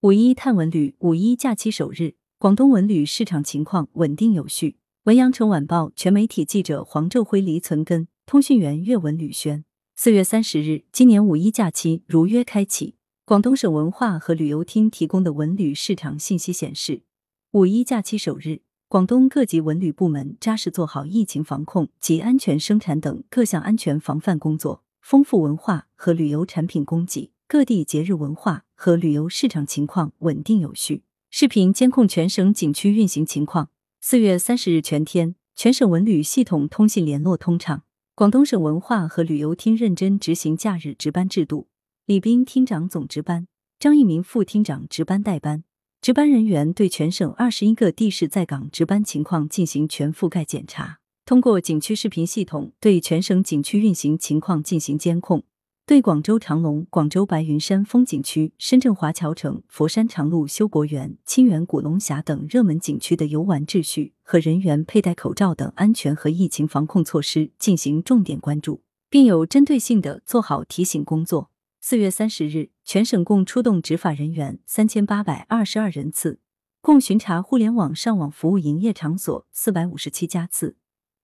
五一探文旅，五一假期首日，广东文旅市场情况稳定有序。文阳城晚报全媒体记者黄昼辉、黎存根，通讯员岳文吕轩。四月三十日，今年五一假期如约开启。广东省文化和旅游厅提供的文旅市场信息显示，五一假期首日，广东各级文旅部门扎实做好疫情防控及安全生产等各项安全防范工作，丰富文化和旅游产品供给。各地节日文化和旅游市场情况稳定有序。视频监控全省景区运行情况。四月三十日全天，全省文旅系统通信联络通畅。广东省文化和旅游厅认真执行假日值班制度，李斌厅长总值班，张一鸣副厅长值班代班。值班人员对全省二十一个地市在岗值班情况进行全覆盖检查，通过景区视频系统对全省景区运行情况进行监控。对广州长隆、广州白云山风景区、深圳华侨城、佛山长鹿修国园、清远古龙峡等热门景区的游玩秩序和人员佩戴口罩等安全和疫情防控措施进行重点关注，并有针对性的做好提醒工作。四月三十日，全省共出动执法人员三千八百二十二人次，共巡查互联网上网服务营业场所四百五十七家次，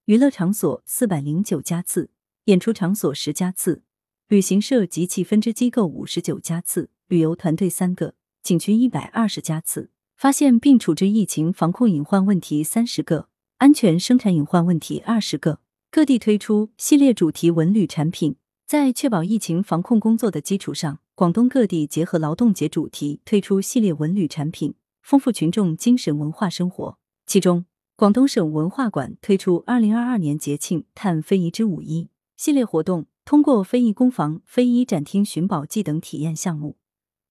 娱乐场所四百零九家次，演出场所十家次。旅行社及其分支机构五十九家次，旅游团队三个，景区一百二十家次，发现并处置疫情防控隐患问题三十个，安全生产隐患问题二十个。各地推出系列主题文旅产品，在确保疫情防控工作的基础上，广东各地结合劳动节主题推出系列文旅产品，丰富群众精神文化生活。其中，广东省文化馆推出二零二二年节庆探非遗之五一系列活动。通过非遗工坊、非遗展厅寻宝记等体验项目，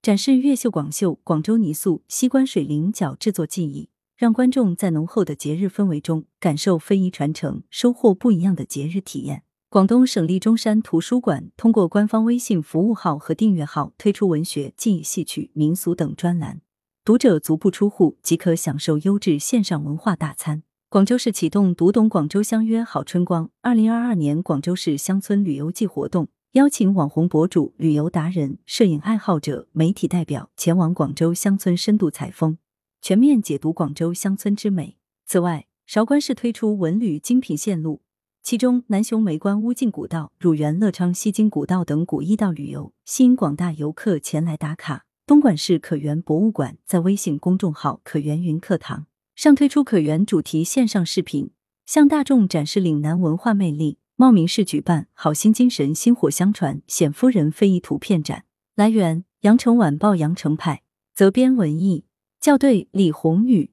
展示越绣广绣、广州泥塑、西关水菱角制作技艺，让观众在浓厚的节日氛围中感受非遗传承，收获不一样的节日体验。广东省立中山图书馆通过官方微信服务号和订阅号推出文学、技艺、戏曲、民俗等专栏，读者足不出户即可享受优质线上文化大餐。广州市启动“读懂广州，相约好春光”二零二二年广州市乡村旅游季活动，邀请网红博主、旅游达人、摄影爱好者、媒体代表前往广州乡村深度采风，全面解读广州乡村之美。此外，韶关市推出文旅精品线路，其中南雄梅关乌镜古道、乳源乐昌西津古道等古驿道旅游，吸引广大游客前来打卡。东莞市可园博物馆在微信公众号“可园云课堂”。上推出可园主题线上视频，向大众展示岭南文化魅力。茂名市举办“好心精神薪火相传”冼夫人非遗图片展。来源：羊城晚报羊城派，责编：文艺，校对：李红宇。